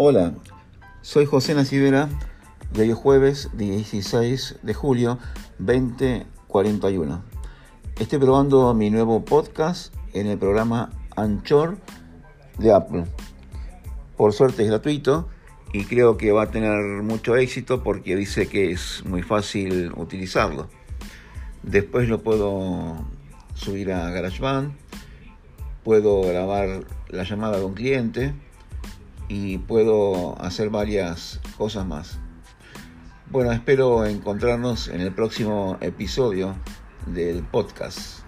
Hola, soy José Nacivera de hoy jueves 16 de julio 2041. Estoy probando mi nuevo podcast en el programa Anchor de Apple. Por suerte es gratuito y creo que va a tener mucho éxito porque dice que es muy fácil utilizarlo. Después lo puedo subir a GarageBand, puedo grabar la llamada de un cliente y puedo hacer varias cosas más. Bueno, espero encontrarnos en el próximo episodio del podcast.